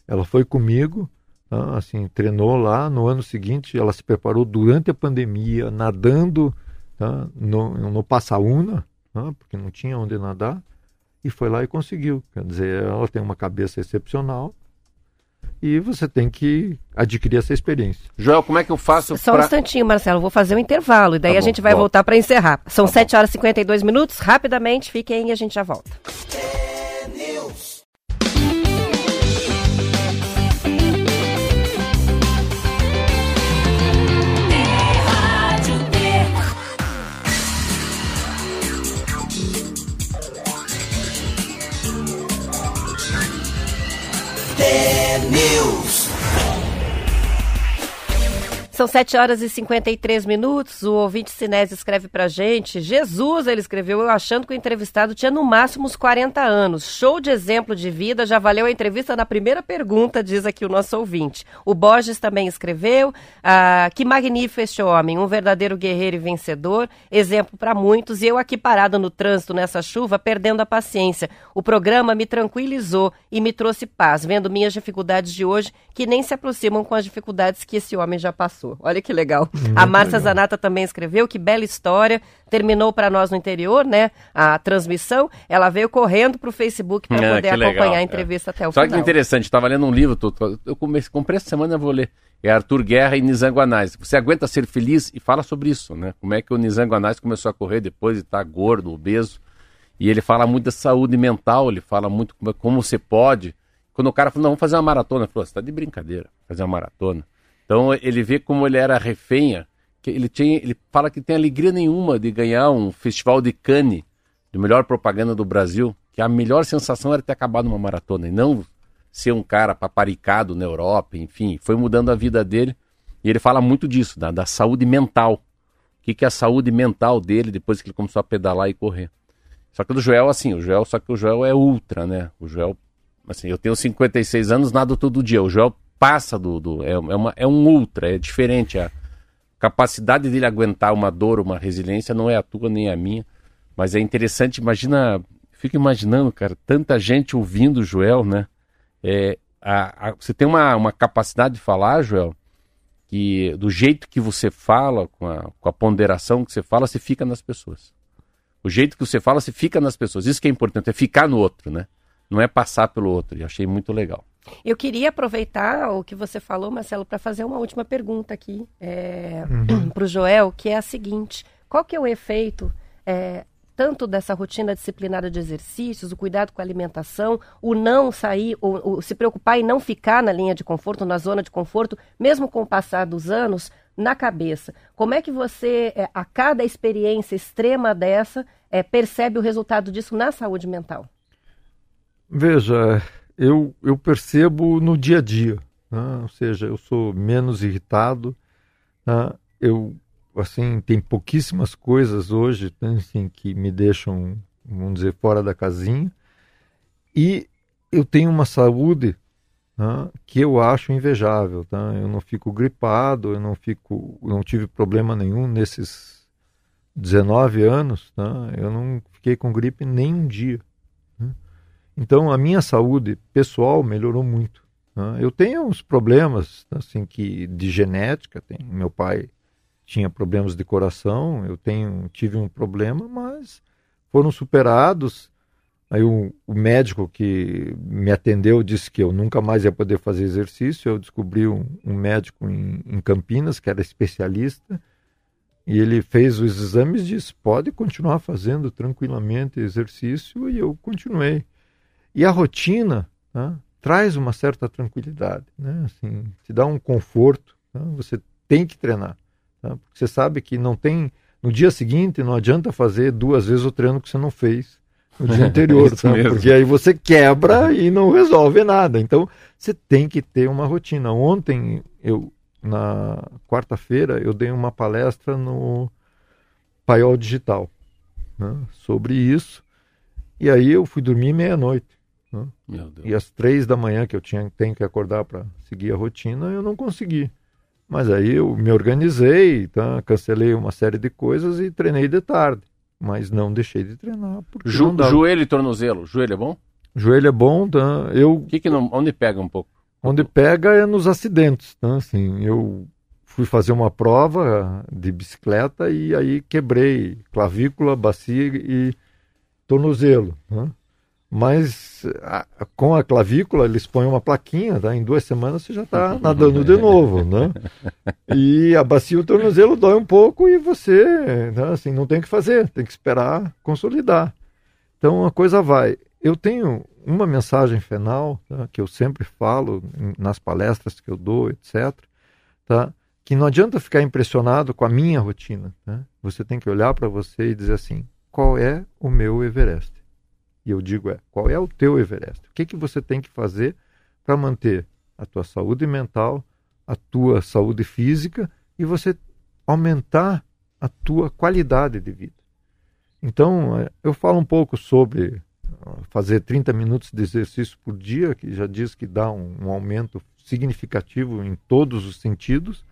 S3: Ela foi comigo, né, assim, treinou lá. No ano seguinte, ela se preparou durante a pandemia, nadando né, no, no Passaúna, né, porque não tinha onde nadar, e foi lá e conseguiu. Quer dizer, ela tem uma cabeça excepcional e você tem que adquirir essa experiência.
S2: Joel, como é que eu faço
S1: Só pra... um instantinho, Marcelo, vou fazer um intervalo e daí tá a gente vai volta. voltar para encerrar. São tá 7 horas e 52 minutos, rapidamente, fiquem aí e a gente já volta. São 7 horas e 53 minutos. O ouvinte Sinésio escreve pra gente. Jesus, ele escreveu, eu achando que o entrevistado tinha no máximo uns 40 anos. Show de exemplo de vida, já valeu a entrevista na primeira pergunta, diz aqui o nosso ouvinte. O Borges também escreveu. Ah, que magnífico este homem, um verdadeiro guerreiro e vencedor, exemplo para muitos. E eu aqui parado no trânsito nessa chuva, perdendo a paciência. O programa me tranquilizou e me trouxe paz, vendo minhas dificuldades de hoje, que nem se aproximam com as dificuldades que esse homem já passou. Olha que legal. Muito a Márcia Zanata também escreveu que bela história. Terminou para nós no interior, né? A transmissão. Ela veio correndo para o Facebook para é, poder acompanhar legal, a entrevista é. até o
S2: Só
S1: final.
S2: Só que interessante, estava lendo um livro, tô, tô, eu comecei, comprei essa semana, eu vou ler. É Arthur Guerra e Nizam Guanais. Você aguenta ser feliz e fala sobre isso, né? Como é que o Nizam Guanais começou a correr depois de estar tá gordo, obeso. E ele fala muito da saúde mental, ele fala muito como, como você pode. Quando o cara falou, não, vamos fazer uma maratona, ele falou, você está de brincadeira, fazer uma maratona. Então ele vê como ele era refém, que ele tinha, ele fala que tem alegria nenhuma de ganhar um festival de Cannes, de melhor propaganda do Brasil, que a melhor sensação era ter acabado uma maratona e não ser um cara paparicado na Europa, enfim, foi mudando a vida dele. E ele fala muito disso, da, da saúde mental. O que, que é a saúde mental dele depois que ele começou a pedalar e correr. Só que o Joel, assim, o Joel, só que o Joel é ultra, né? O Joel, assim, eu tenho 56 anos, nada todo dia. O Joel passa do. do é, é, uma, é um ultra, é diferente. A capacidade dele aguentar uma dor, uma resiliência, não é a tua nem a minha. Mas é interessante, imagina. Fico imaginando, cara, tanta gente ouvindo o Joel, né? É, a, a, você tem uma, uma capacidade de falar, Joel, que do jeito que você fala, com a, com a ponderação que você fala, você fica nas pessoas. O jeito que você fala, você fica nas pessoas. Isso que é importante, é ficar no outro, né? Não é passar pelo outro. E achei muito legal.
S1: Eu queria aproveitar o que você falou, Marcelo, para fazer uma última pergunta aqui é, uhum. para o Joel, que é a seguinte: qual que é o efeito é, tanto dessa rotina disciplinada de exercícios, o cuidado com a alimentação, o não sair, o, o, se preocupar em não ficar na linha de conforto, na zona de conforto, mesmo com o passar dos anos, na cabeça. Como é que você, é, a cada experiência extrema dessa, é, percebe o resultado disso na saúde mental?
S3: Veja, eu, eu percebo no dia a dia. Né? Ou seja, eu sou menos irritado. Né? Eu, assim, tem pouquíssimas coisas hoje né, assim, que me deixam, vamos dizer, fora da casinha. E eu tenho uma saúde né, que eu acho invejável. Tá? Eu não fico gripado, eu não fico, não tive problema nenhum nesses 19 anos. Tá? Eu não fiquei com gripe nem um dia. Então a minha saúde pessoal melhorou muito. Né? Eu tenho uns problemas assim que de genética, tem, meu pai tinha problemas de coração, eu tenho tive um problema, mas foram superados. Aí o, o, médico que me atendeu disse que eu nunca mais ia poder fazer exercício. Eu descobri um, um médico em, em, Campinas que era especialista e ele fez os exames e disse pode continuar fazendo tranquilamente exercício e eu continuei. E a rotina né, traz uma certa tranquilidade, né? assim, te dá um conforto. Né? Você tem que treinar, tá? porque você sabe que não tem no dia seguinte não adianta fazer duas vezes o treino que você não fez no dia anterior, tá? porque aí você quebra e não resolve nada. Então você tem que ter uma rotina. Ontem eu na quarta-feira eu dei uma palestra no Paiol Digital né, sobre isso e aí eu fui dormir meia-noite. Né? E às três da manhã que eu tinha, tenho que acordar para seguir a rotina, eu não consegui. Mas aí eu me organizei, tá? cancelei uma série de coisas e treinei de tarde. Mas não deixei de treinar.
S2: Ju, joelho e tornozelo. Joelho é bom?
S3: Joelho é bom, tá? Eu...
S2: Que que não, onde pega um pouco?
S3: Onde pega é nos acidentes. Tá? Assim, eu fui fazer uma prova de bicicleta e aí quebrei clavícula, bacia e tornozelo. Tá? Mas a, com a clavícula eles põem uma plaquinha, tá? em duas semanas você já está nadando de novo, né? E a bacia o tornozelo dói um pouco e você, né, assim, não tem o que fazer, tem que esperar consolidar. Então a coisa vai. Eu tenho uma mensagem final tá? que eu sempre falo nas palestras que eu dou, etc. Tá? Que não adianta ficar impressionado com a minha rotina. Né? Você tem que olhar para você e dizer assim: qual é o meu Everest? E eu digo é: qual é o teu Everest? O que, que você tem que fazer para manter a tua saúde mental, a tua saúde física e você aumentar a tua qualidade de vida? Então, é, eu falo um pouco sobre fazer 30 minutos de exercício por dia, que já diz que dá um, um aumento significativo em todos os sentidos,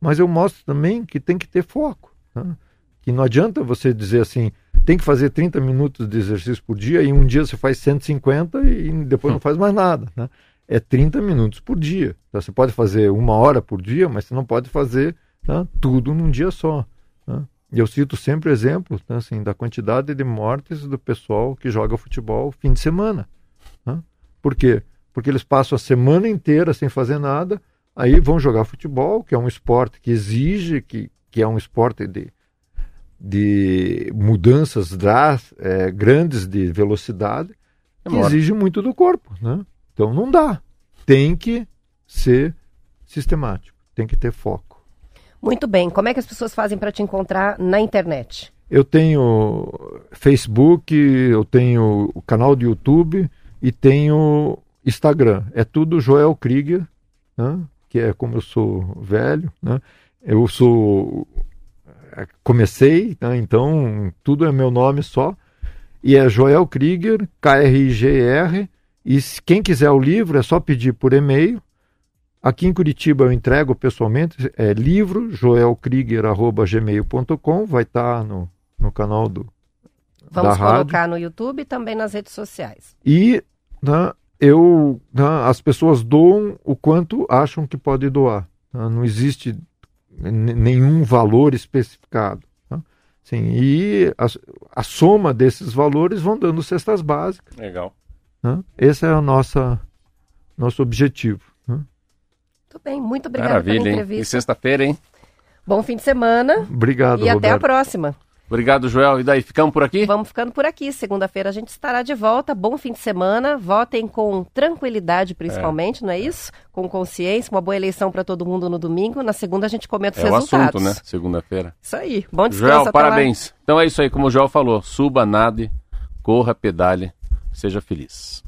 S3: mas eu mostro também que tem que ter foco. Né? Que não adianta você dizer assim, tem que fazer 30 minutos de exercício por dia e um dia você faz 150 e depois não faz mais nada. Né? É 30 minutos por dia. Então, você pode fazer uma hora por dia, mas você não pode fazer né, tudo num dia só. Né? E eu cito sempre exemplos né, assim, da quantidade de mortes do pessoal que joga futebol fim de semana. Né? Por quê? Porque eles passam a semana inteira sem fazer nada, aí vão jogar futebol, que é um esporte que exige, que, que é um esporte de, de mudanças drás, é, grandes de velocidade, que exige muito do corpo. Né? Então não dá. Tem que ser sistemático, tem que ter foco.
S1: Muito bem. Como é que as pessoas fazem para te encontrar na internet?
S3: Eu tenho Facebook, eu tenho o canal do YouTube e tenho Instagram. É tudo Joel Krieger, né? que é como eu sou velho. Né? Eu sou. É, comecei, né? então tudo é meu nome só. E é Joel Krieger, K-R-I-G-R. E quem quiser o livro é só pedir por e-mail Aqui em Curitiba eu entrego pessoalmente, é livro joelkrieger.gmail.com, vai estar tá no, no canal do
S1: Vamos colocar rádio. no YouTube e também nas redes sociais.
S3: E né, eu, né, as pessoas doam o quanto acham que pode doar. Né, não existe nenhum valor especificado. Né. Sim, e a, a, soma desses valores vão dando cestas básicas.
S2: Legal.
S3: Né. Esse é o nosso, nosso objetivo.
S1: Muito bem, muito Maravilha, pela entrevista. Hein?
S2: E sexta-feira, hein?
S1: Bom fim de semana.
S3: Obrigado,
S1: E
S3: Roberto.
S1: até a próxima.
S2: Obrigado, Joel. E daí, ficamos por aqui?
S1: Vamos ficando por aqui. Segunda-feira a gente estará de volta. Bom fim de semana. Votem com tranquilidade, principalmente, é. não é isso? Com consciência. Uma boa eleição para todo mundo no domingo. Na segunda a gente comenta os é resultados. É o assunto, né?
S2: Segunda-feira.
S1: Isso aí. Bom descanso.
S2: Joel, parabéns. Lá. Então é isso aí. Como o Joel falou, suba, nade, corra, pedale, seja feliz.